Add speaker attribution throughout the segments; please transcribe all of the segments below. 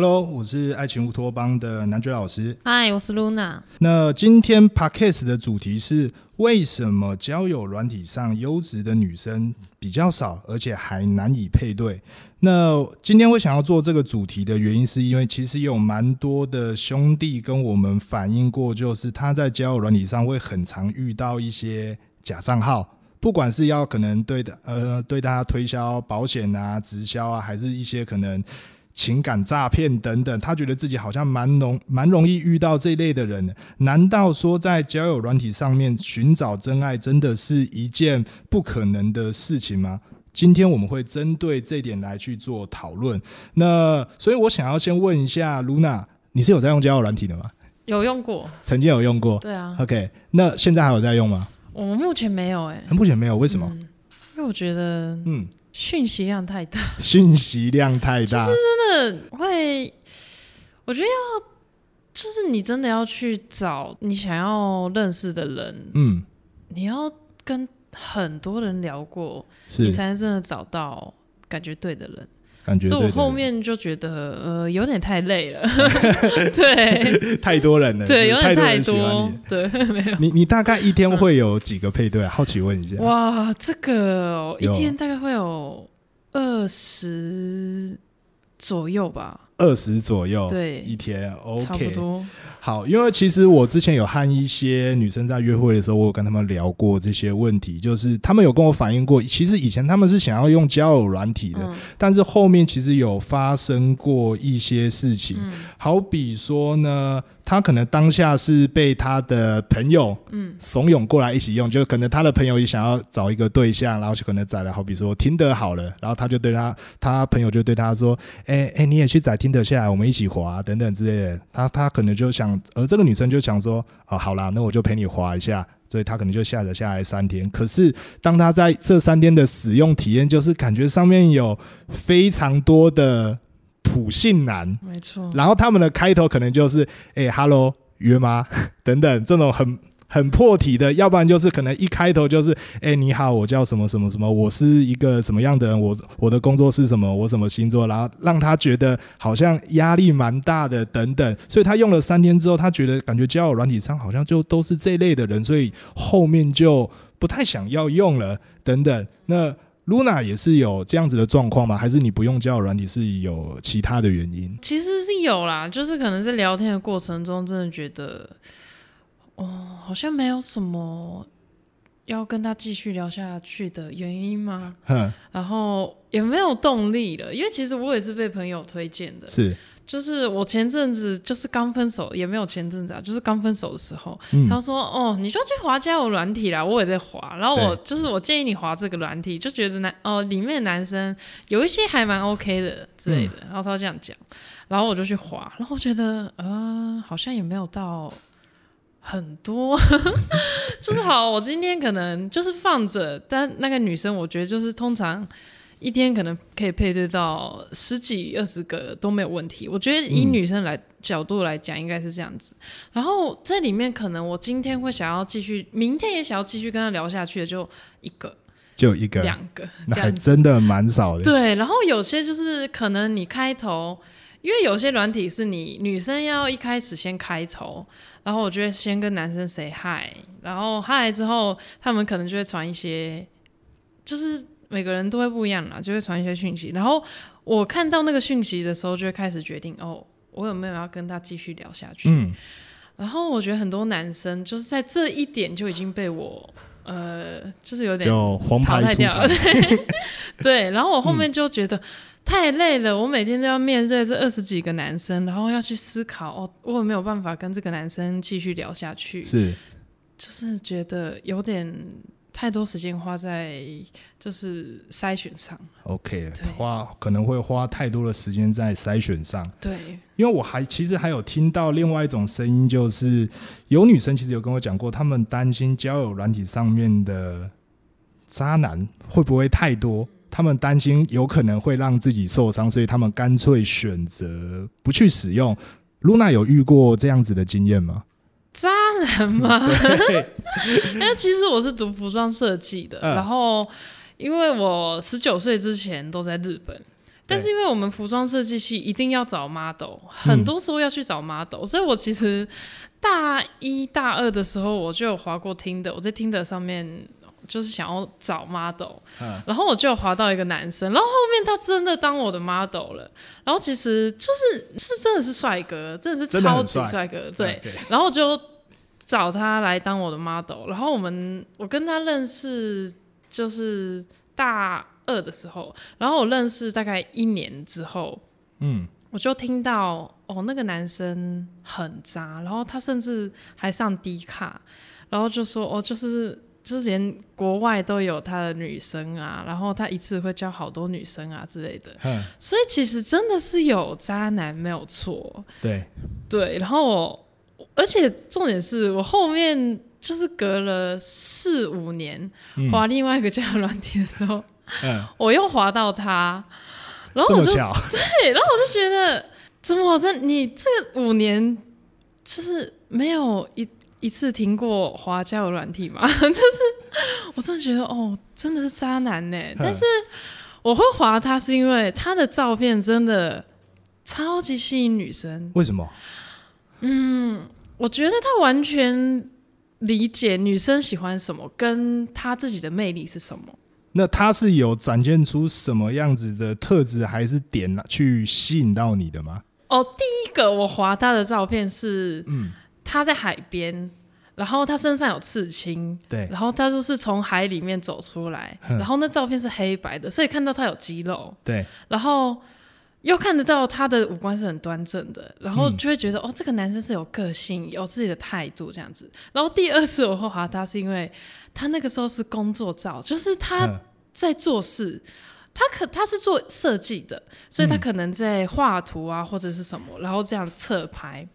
Speaker 1: Hello，我是爱情乌托邦的男爵老师。
Speaker 2: 嗨，我是 Luna。
Speaker 1: 那今天 Podcast 的主题是为什么交友软体上优质的女生比较少，而且还难以配对？那今天我想要做这个主题的原因，是因为其实有蛮多的兄弟跟我们反映过，就是他在交友软体上会很常遇到一些假账号，不管是要可能对的呃对大家推销保险啊、直销啊，还是一些可能。情感诈骗等等，他觉得自己好像蛮容蛮容易遇到这一类的人。难道说在交友软体上面寻找真爱，真的是一件不可能的事情吗？今天我们会针对这点来去做讨论。那所以我想要先问一下露娜，你是有在用交友软体的吗？
Speaker 2: 有用过，
Speaker 1: 曾经有用过。
Speaker 2: 对啊。
Speaker 1: OK，那现在还有在用吗？
Speaker 2: 我们目前没有，哎，
Speaker 1: 目前没有，为什么？
Speaker 2: 因为我觉得，嗯。讯息量太大，
Speaker 1: 讯息量太大，
Speaker 2: 就是真的会，我觉得要，就是你真的要去找你想要认识的人，嗯，你要跟很多人聊过，你才能真的找到感觉对的人。
Speaker 1: 所
Speaker 2: 以我后面就觉得，呃，有点太累了，对，
Speaker 1: 太多人了，
Speaker 2: 对，有点
Speaker 1: 太
Speaker 2: 多，对，没有。
Speaker 1: 你你大概一天会有几个配对？好奇问一下。
Speaker 2: 哇，这个一天大概会有二十左右吧。
Speaker 1: 二十左右，
Speaker 2: 对，
Speaker 1: 一天，OK，
Speaker 2: 差不多。
Speaker 1: 好，因为其实我之前有和一些女生在约会的时候，我有跟他们聊过这些问题，就是他们有跟我反映过，其实以前他们是想要用交友软体的，但是后面其实有发生过一些事情，好比说呢。他可能当下是被他的朋友嗯怂恿过来一起用，就可能他的朋友也想要找一个对象，然后就可能载了，好比说听得好了，然后他就对他，他朋友就对他说：“哎哎，你也去载听得下来，我们一起滑等等之类的。”他他可能就想，而这个女生就想说：“哦，好啦，那我就陪你滑一下。”所以他可能就下载下来三天。可是当他在这三天的使用体验，就是感觉上面有非常多的。普信男，
Speaker 2: 没错。
Speaker 1: 然后他们的开头可能就是“哎，hello，约吗？” 等等，这种很很破题的。要不然就是可能一开头就是“哎，你好，我叫什么什么什么，我是一个什么样的人，我我的工作是什么，我什么星座。”然后让他觉得好像压力蛮大的，等等。所以他用了三天之后，他觉得感觉交友软体上好像就都是这类的人，所以后面就不太想要用了，等等。那。Luna 也是有这样子的状况吗？还是你不用交友软体是有其他的原因？
Speaker 2: 其实是有啦，就是可能在聊天的过程中，真的觉得，哦，好像没有什么要跟他继续聊下去的原因吗？然后也没有动力了，因为其实我也是被朋友推荐的。
Speaker 1: 是。
Speaker 2: 就是我前阵子就是刚分手，也没有前阵子啊，就是刚分手的时候，他说：“哦，你就去滑交友软体啦，我也在滑。”然后我就是我建议你滑这个软体，就觉得男哦里面的男生有一些还蛮 OK 的之类的。然后他这样讲，然后我就去滑，然后觉得呃好像也没有到很多，就是好。我今天可能就是放着，但那个女生我觉得就是通常。一天可能可以配对到十几二十个都没有问题，我觉得以女生来角度来讲应该是这样子。然后这里面可能我今天会想要继续，明天也想要继续跟他聊下去的就一个，
Speaker 1: 就一个
Speaker 2: 两个，
Speaker 1: 那还真的蛮少的。
Speaker 2: 对，然后有些就是可能你开头，因为有些软体是你女生要一开始先开头，然后我觉得先跟男生 say hi，然后 hi 之后他们可能就会传一些，就是。每个人都会不一样啦，就会传一些讯息。然后我看到那个讯息的时候，就会开始决定哦，我有没有要跟他继续聊下去。嗯。然后我觉得很多男生就是在这一点就已经被我呃，就是有点
Speaker 1: 黄牌
Speaker 2: 掉了。对。然后我后面就觉得太累了，我每天都要面对这二十几个男生，然后要去思考哦，我有没有办法跟这个男生继续聊下去？
Speaker 1: 是。
Speaker 2: 就是觉得有点。太多时间花在就是筛选上
Speaker 1: ，OK，花可能会花太多的时间在筛选上。
Speaker 2: 对，
Speaker 1: 因为我还其实还有听到另外一种声音，就是有女生其实有跟我讲过，她们担心交友软体上面的渣男会不会太多，他们担心有可能会让自己受伤，所以他们干脆选择不去使用。露娜有遇过这样子的经验吗？
Speaker 2: 渣男吗？因为其实我是读服装设计的，然后因为我十九岁之前都在日本，但是因为我们服装设计系一定要找 model，很多时候要去找 model，所以我其实大一大二的时候我就有划过听的，我在听的上面。就是想要找 model，然后我就滑到一个男生，然后后面他真的当我的 model 了，然后其实就是是真的是帅哥，真的是超级帅。哥，对，然后我就找他来当我的 model，然后我们我跟他认识就是大二的时候，然后我认识大概一年之后，嗯，我就听到哦那个男生很渣，然后他甚至还上低卡，然后就说哦就是。就是连国外都有他的女生啊，然后他一次会教好多女生啊之类的，所以其实真的是有渣男没有错。
Speaker 1: 对。
Speaker 2: 对，然后我，而且重点是我后面就是隔了四五年滑另外一个交友软体的时候，嗯，我又滑到他，然后我就对，然后我就觉得怎么的，你这五年就是没有一。一次听过花交软体吗？就是我真的觉得哦，真的是渣男呢。但是我会划他，是因为他的照片真的超级吸引女生。
Speaker 1: 为什么？
Speaker 2: 嗯，我觉得他完全理解女生喜欢什么，跟他自己的魅力是什么。
Speaker 1: 那他是有展现出什么样子的特质，还是点去吸引到你的吗？
Speaker 2: 哦，第一个我划他的照片是嗯。他在海边，然后他身上有刺青，
Speaker 1: 对，
Speaker 2: 然后他就是从海里面走出来，然后那照片是黑白的，所以看到他有肌肉，
Speaker 1: 对，
Speaker 2: 然后又看得到他的五官是很端正的，然后就会觉得哦，这个男生是有个性，有自己的态度这样子。然后第二次我会划他，是因为他那个时候是工作照，就是他在做事，他可他是做设计的，所以他可能在画图啊或者是什么，然后这样侧拍。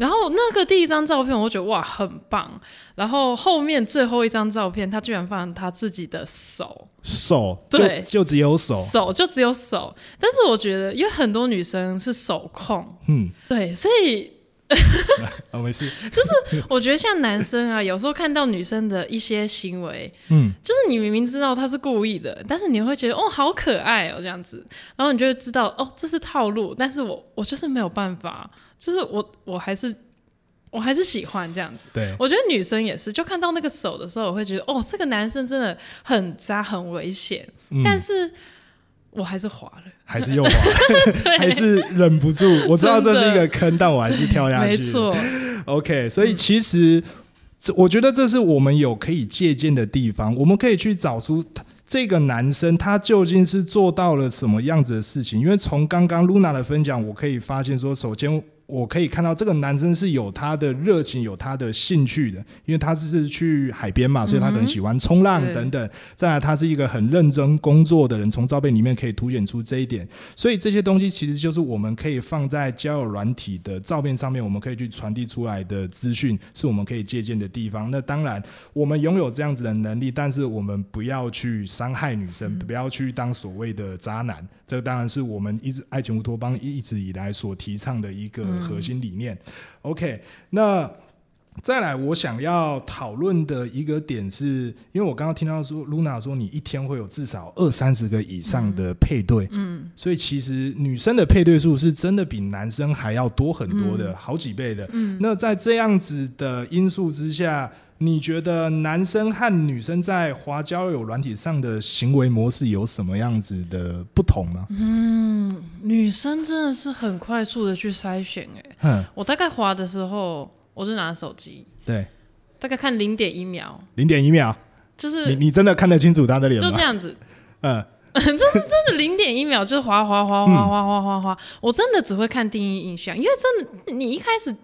Speaker 2: 然后那个第一张照片，我觉得哇很棒。然后后面最后一张照片，他居然放他自己的手，
Speaker 1: 手对，就只有手，
Speaker 2: 手就只有手。但是我觉得，因为很多女生是手控，嗯，对，所以。
Speaker 1: 啊，没事。
Speaker 2: 就是我觉得像男生啊，有时候看到女生的一些行为，嗯，就是你明明知道他是故意的，但是你会觉得哦，好可爱哦，这样子，然后你就会知道哦，这是套路。但是我我就是没有办法，就是我我还是我还是喜欢这样子。
Speaker 1: 对，
Speaker 2: 我觉得女生也是，就看到那个手的时候，我会觉得哦，这个男生真的很渣，很危险。但是。我还是滑了，
Speaker 1: 还是又滑了，还是忍不住。我知道这是一个坑，但我还是跳下去。
Speaker 2: 没错
Speaker 1: ，OK。所以其实，这我觉得这是我们有可以借鉴的地方。我们可以去找出这个男生他究竟是做到了什么样子的事情。因为从刚刚 Luna 的分享，我可以发现说，首先。我可以看到这个男生是有他的热情，有他的兴趣的，因为他是去海边嘛，所以他可能喜欢冲浪等等。再来，他是一个很认真工作的人，从照片里面可以凸显出这一点。所以这些东西其实就是我们可以放在交友软体的照片上面，我们可以去传递出来的资讯，是我们可以借鉴的地方。那当然，我们拥有这样子的能力，但是我们不要去伤害女生，不要去当所谓的渣男。这当然是我们一直爱情乌托邦一直以来所提倡的一个核心理念。OK，那再来，我想要讨论的一个点是，因为我刚刚听到说，Luna 说你一天会有至少二三十个以上的配对，嗯，所以其实女生的配对数是真的比男生还要多很多的，好几倍的。嗯，那在这样子的因素之下。你觉得男生和女生在滑交友软体上的行为模式有什么样子的不同吗？
Speaker 2: 嗯，女生真的是很快速的去筛选，哎，我大概滑的时候，我就拿手机，
Speaker 1: 对，
Speaker 2: 大概看零点一秒，
Speaker 1: 零点一秒，
Speaker 2: 就是
Speaker 1: 你你真的看得清楚他的脸
Speaker 2: 吗？就这样子，嗯，就是真的零点一秒，就是滑滑滑滑滑滑滑滑，我真的只会看第一印象，因为真的你一开始。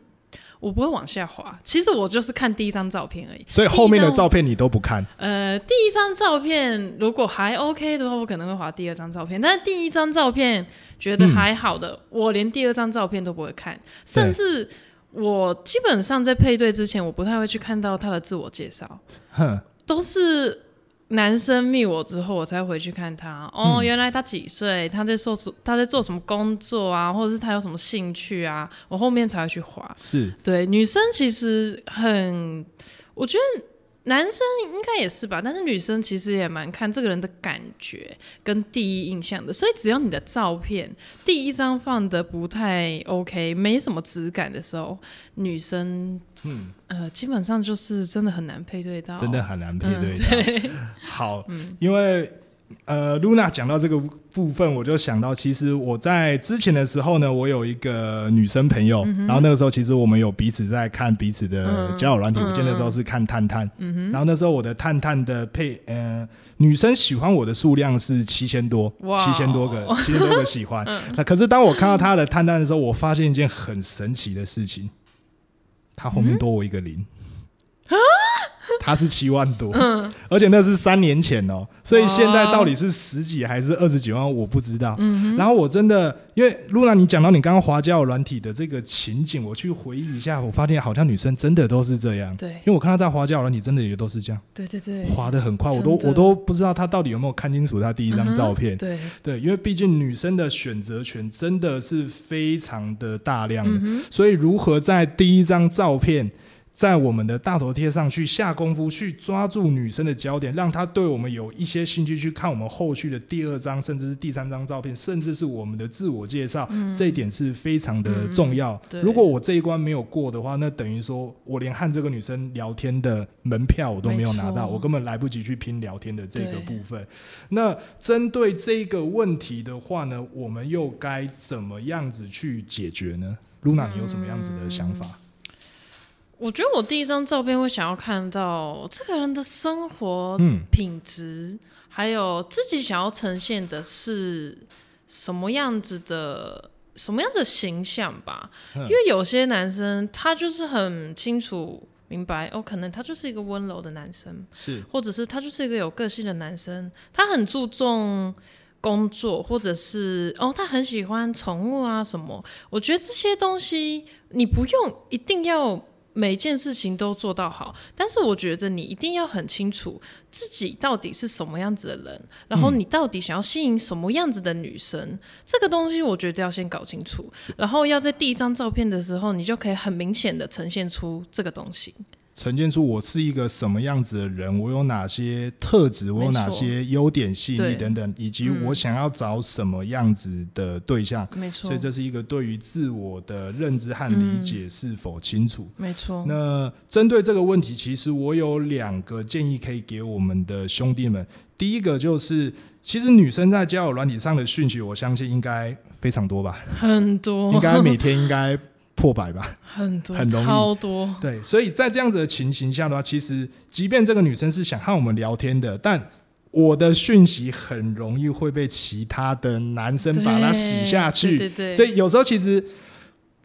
Speaker 2: 我不会往下滑，其实我就是看第一张照片而已。
Speaker 1: 所以后面的照片你都不看？
Speaker 2: 呃，第一张照片如果还 OK 的话，我可能会滑第二张照片。但是第一张照片觉得还好的，我连第二张照片都不会看，甚至我基本上在配对之前，我不太会去看到他的自我介绍，都是。男生密我之后，我才回去看他。哦，原来他几岁？他在做他在做什么工作啊？或者是他有什么兴趣啊？我后面才会去划。
Speaker 1: 是
Speaker 2: 对女生其实很，我觉得男生应该也是吧，但是女生其实也蛮看这个人的感觉跟第一印象的，所以只要你的照片第一张放的不太 OK，没什么质感的时候，女生嗯呃基本上就是真的很难配对到，
Speaker 1: 真的很难配对到。好，因为。呃，Luna 讲到这个部分，我就想到，其实我在之前的时候呢，我有一个女生朋友，然后那个时候其实我们有彼此在看彼此的交友软体，我记得那时候是看探探，然后那时候我的探探的配呃女生喜欢我的数量是七千多，七千多个，七千多个喜欢。那可是当我看到她的探探的时候，我发现一件很神奇的事情，她后面多我一个零。他是七万多，嗯，而且那是三年前哦，所以现在到底是十几还是二十几万，我不知道。嗯，然后我真的，因为露娜，你讲到你刚刚滑交友软体的这个情景，我去回忆一下，我发现好像女生真的都是这样。
Speaker 2: 对，
Speaker 1: 因为我看到在滑交友软体，真的也都是这样。
Speaker 2: 对对对，
Speaker 1: 滑的很快，我都我都不知道她到底有没有看清楚她第一张照片。
Speaker 2: 对
Speaker 1: 对，因为毕竟女生的选择权真的是非常的大量的，所以如何在第一张照片。在我们的大头贴上去下功夫，去抓住女生的焦点，让她对我们有一些兴趣，去看我们后续的第二张，甚至是第三张照片，甚至是我们的自我介绍，这一点是非常的重要。如果我这一关没有过的话，那等于说我连和这个女生聊天的门票我都没有拿到，我根本来不及去拼聊天的这个部分。那针对这个问题的话呢，我们又该怎么样子去解决呢？Luna，你有什么样子的想法？
Speaker 2: 我觉得我第一张照片会想要看到这个人的生活品质，还有自己想要呈现的是什么样子的什么样子的形象吧。因为有些男生他就是很清楚明白，哦，可能他就是一个温柔的男生，
Speaker 1: 是，
Speaker 2: 或者是他就是一个有个性的男生，他很注重工作，或者是哦，他很喜欢宠物啊什么。我觉得这些东西你不用一定要。每件事情都做到好，但是我觉得你一定要很清楚自己到底是什么样子的人，然后你到底想要吸引什么样子的女生，这个东西我觉得要先搞清楚，然后要在第一张照片的时候，你就可以很明显的呈现出这个东西。
Speaker 1: 呈现出我是一个什么样子的人，我有哪些特质，我有哪些优点、吸引力等等，以及我想要找什么样子的对象。
Speaker 2: 没错，
Speaker 1: 所以这是一个对于自我的认知和理解是否清楚。
Speaker 2: 没错。
Speaker 1: 那针对这个问题，其实我有两个建议可以给我们的兄弟们。第一个就是，其实女生在交友软体上的讯息，我相信应该非常多吧？
Speaker 2: 很多，
Speaker 1: 应该每天应该。破百吧，
Speaker 2: 很多，
Speaker 1: 很容易，
Speaker 2: 超多。
Speaker 1: 对，所以在这样子的情形下的话，其实即便这个女生是想和我们聊天的，但我的讯息很容易会被其他的男生把它洗下去。
Speaker 2: 对对。
Speaker 1: 所以有时候其实。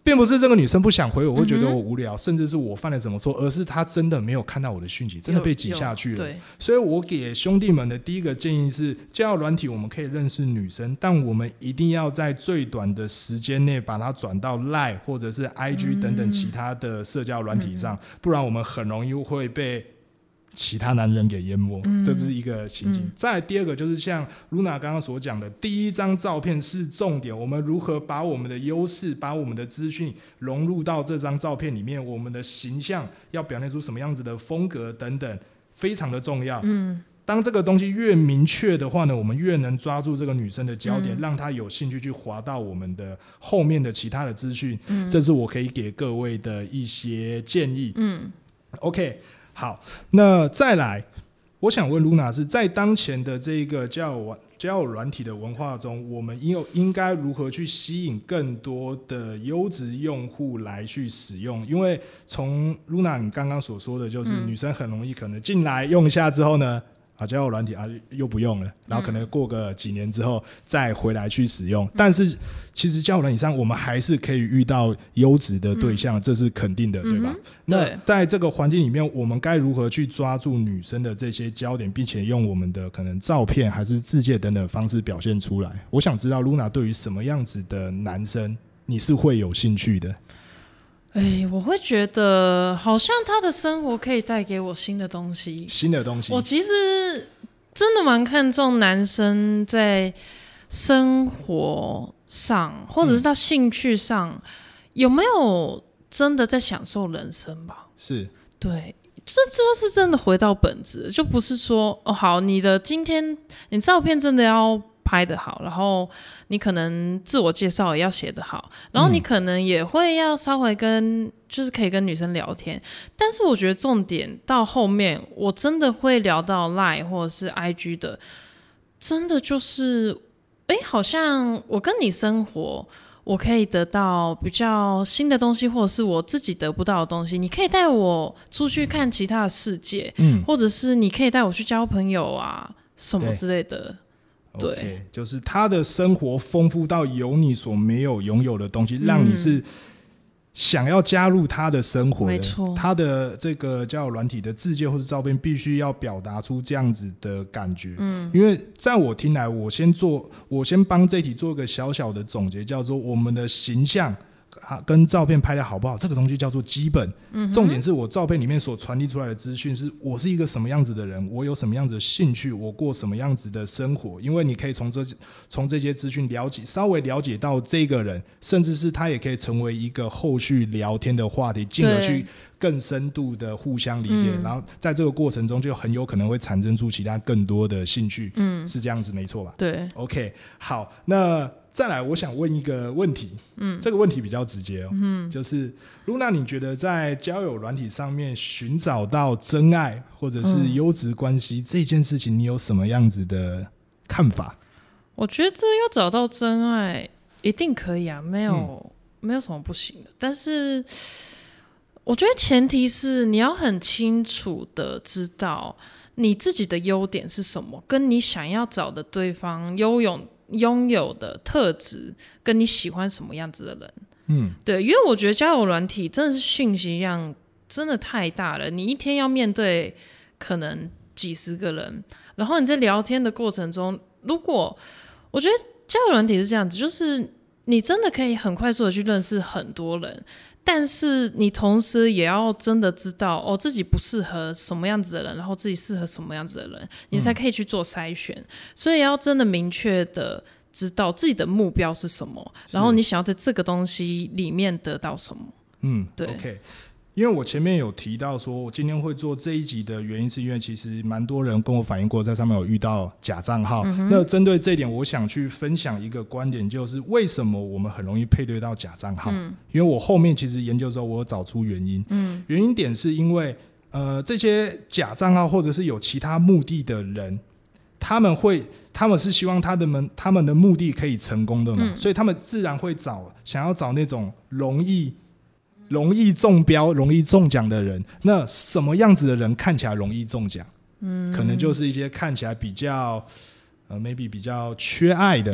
Speaker 1: 并不是这个女生不想回我，会觉得我无聊，甚至是我犯了什么错，而是她真的没有看到我的讯息，真的被挤下去了。所以我给兄弟们的第一个建议是：交友软体我们可以认识女生，但我们一定要在最短的时间内把它转到 Line 或者是 IG 等等其他的社交软体上，不然我们很容易会被。其他男人给淹没，这是一个情景。再第二个就是像露娜刚刚所讲的，第一张照片是重点，我们如何把我们的优势、把我们的资讯融入到这张照片里面，我们的形象要表现出什么样子的风格等等，非常的重要。嗯，当这个东西越明确的话呢，我们越能抓住这个女生的焦点，让她有兴趣去滑到我们的后面的其他的资讯。嗯，这是我可以给各位的一些建议。嗯，OK。好，那再来，我想问露娜是在当前的这个交友交友软体的文化中，我们应应该如何去吸引更多的优质用户来去使用？因为从露娜你刚刚所说的，就是女生很容易可能进来用一下之后呢。啊，交友软体啊，又不用了，然后可能过个几年之后再回来去使用。但是其实交友软体上，我们还是可以遇到优质的对象，这是肯定的，对吧？那在这个环境里面，我们该如何去抓住女生的这些焦点，并且用我们的可能照片还是字界等等方式表现出来？我想知道，Luna 对于什么样子的男生，你是会有兴趣的？
Speaker 2: 哎，我会觉得好像他的生活可以带给我新的东西。
Speaker 1: 新的东西。
Speaker 2: 我其实真的蛮看重男生在生活上，或者是他兴趣上有没有真的在享受人生吧？
Speaker 1: 是
Speaker 2: 对，这就是真的回到本质，就不是说哦好，你的今天你照片真的要拍的好，然后你可能自我介绍也要写的好，然后你可能也会要稍微跟就是可以跟女生聊天，但是我觉得重点到后面，我真的会聊到 Line 或者是 IG 的，真的就是哎，好像我跟你生活。我可以得到比较新的东西，或者是我自己得不到的东西。你可以带我出去看其他的世界，嗯，或者是你可以带我去交朋友啊，什么之类的。对，
Speaker 1: 就是他的生活丰富到有你所没有拥有的东西，让你是。想要加入他的生活，
Speaker 2: 没错，
Speaker 1: 他的这个交友软体的字界或者照片，必须要表达出这样子的感觉。嗯，因为在我听来，我先做，我先帮这题做一个小小的总结，叫做我们的形象。啊，跟照片拍的好不好，这个东西叫做基本。嗯，重点是我照片里面所传递出来的资讯，是我是一个什么样子的人，我有什么样子的兴趣，我过什么样子的生活。因为你可以从这从这些资讯了解，稍微了解到这个人，甚至是他也可以成为一个后续聊天的话题，进而去更深度的互相理解。然后在这个过程中，就很有可能会产生出其他更多的兴趣。嗯，是这样子，没错吧？
Speaker 2: 对。
Speaker 1: OK，好，那。再来，我想问一个问题，嗯，这个问题比较直接哦，嗯，就是露娜，你觉得在交友软体上面寻找到真爱或者是优质关系这件事情，你有什么样子的看法？
Speaker 2: 我觉得要找到真爱一定可以啊，没有没有什么不行的。但是我觉得前提是你要很清楚的知道你自己的优点是什么，跟你想要找的对方拥有。拥有的特质跟你喜欢什么样子的人，嗯，对，因为我觉得交友软体真的是讯息量真的太大了，你一天要面对可能几十个人，然后你在聊天的过程中，如果我觉得交友软体是这样子，就是你真的可以很快速的去认识很多人。但是你同时也要真的知道哦，自己不适合什么样子的人，然后自己适合什么样子的人，你才可以去做筛选。所以要真的明确的知道自己的目标是什么，然后你想要在这个东西里面得到什么。
Speaker 1: 嗯，对。因为我前面有提到说，我今天会做这一集的原因，是因为其实蛮多人跟我反映过，在上面有遇到假账号。那针对这一点，我想去分享一个观点，就是为什么我们很容易配对到假账号？因为我后面其实研究之后，我找出原因。嗯，原因点是因为，呃，这些假账号或者是有其他目的的人，他们会，他们是希望他的们他们的目的可以成功的嘛，所以他们自然会找想要找那种容易。容易中标、容易中奖的人，那什么样子的人看起来容易中奖？嗯，可能就是一些看起来比较呃，maybe 比较缺爱的，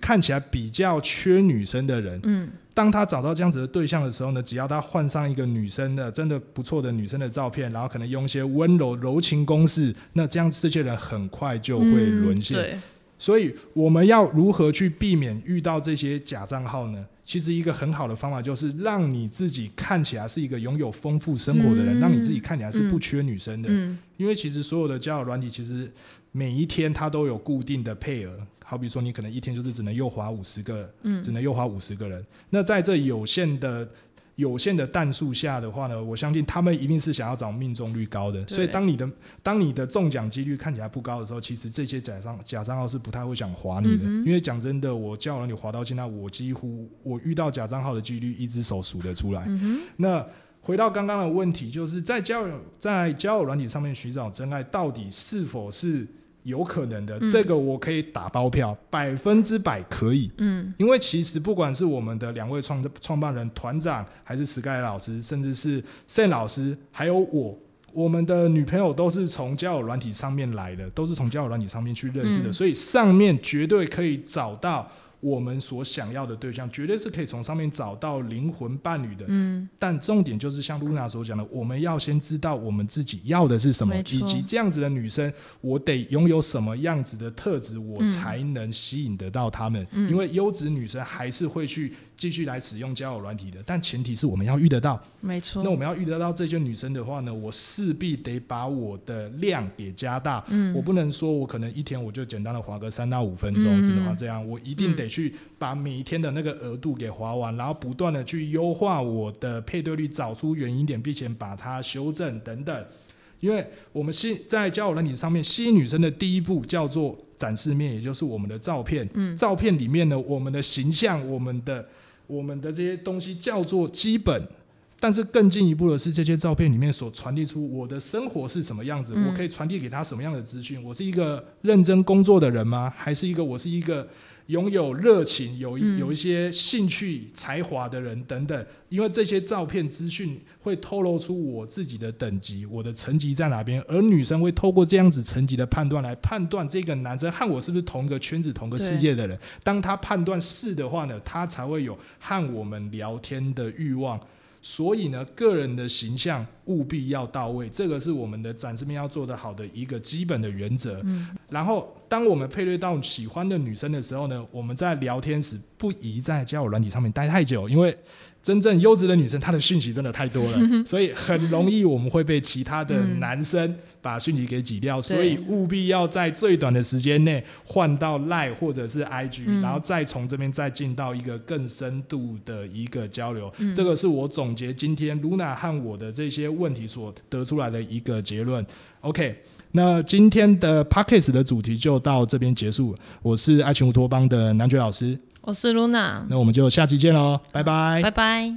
Speaker 1: 看起来比较缺女生的人。嗯，当他找到这样子的对象的时候呢，只要他换上一个女生的真的不错的女生的照片，然后可能用一些温柔柔情攻势，那这样这些人很快就会沦陷。所以我们要如何去避免遇到这些假账号呢？其实一个很好的方法就是让你自己看起来是一个拥有丰富生活的人，让你自己看起来是不缺女生的。因为其实所有的交友软体，其实每一天它都有固定的配额。好比说，你可能一天就是只能诱滑五十个，只能诱滑五十个人。那在这有限的。有限的弹数下的话呢，我相信他们一定是想要找命中率高的。所以当你的当你的中奖几率看起来不高的时候，其实这些假账假账号是不太会想划你的。因为讲真的，我叫了你划到现在，我几乎我遇到假账号的几率一只手数得出来。那回到刚刚的问题，就是在交友在交友软体上面寻找真爱，到底是否是？有可能的，这个我可以打包票，百分之百可以。嗯，因为其实不管是我们的两位创创办人团长，还是 Sky 老师，甚至是 Sen 老师，还有我，我们的女朋友都是从交友软体上面来的，都是从交友软体上面去认识的，所以上面绝对可以找到。我们所想要的对象，绝对是可以从上面找到灵魂伴侣的。嗯，但重点就是像露娜所讲的，我们要先知道我们自己要的是什么，以及这样子的女生，我得拥有什么样子的特质，我才能吸引得到她们。因为优质女生还是会去继续来使用交友软体的，但前提是我们要遇得到。
Speaker 2: 没错。
Speaker 1: 那我们要遇得到这些女生的话呢，我势必得把我的量给加大。嗯。我不能说我可能一天我就简单的划个三到五分钟，只能划这样。我一定得去把每一天的那个额度给划完，然后不断的去优化我的配对率，找出原因点，并且把它修正等等。因为我们吸在交友软体上面吸引女生的第一步叫做展示面，也就是我们的照片。嗯，照片里面呢，我们的形象、我们的、我们的这些东西叫做基本。但是更进一步的是，这些照片里面所传递出我的生活是什么样子？我可以传递给他什么样的资讯？我是一个认真工作的人吗？还是一个我是一个？拥有热情、有有一些兴趣、才华的人等等，因为这些照片资讯会透露出我自己的等级、我的层级在哪边，而女生会透过这样子层级的判断来判断这个男生和我是不是同一个圈子、同个世界的人。当他判断是的话呢，他才会有和我们聊天的欲望。所以呢，个人的形象务必要到位，这个是我们的展示面要做得好的一个基本的原则。嗯，然后当我们配对到喜欢的女生的时候呢，我们在聊天时不宜在交友软体上面待太久，因为。真正优质的女生，她的讯息真的太多了，所以很容易我们会被其他的男生把讯息给挤掉。所以务必要在最短的时间内换到 Line 或者是 IG，然后再从这边再进到一个更深度的一个交流。这个是我总结今天 Luna 和我的这些问题所得出来的一个结论。OK，那今天的 Podcast 的主题就到这边结束。我是爱情乌托邦的男爵老师。
Speaker 2: 我是 Luna，
Speaker 1: 那我们就下期见喽，拜拜，
Speaker 2: 拜拜。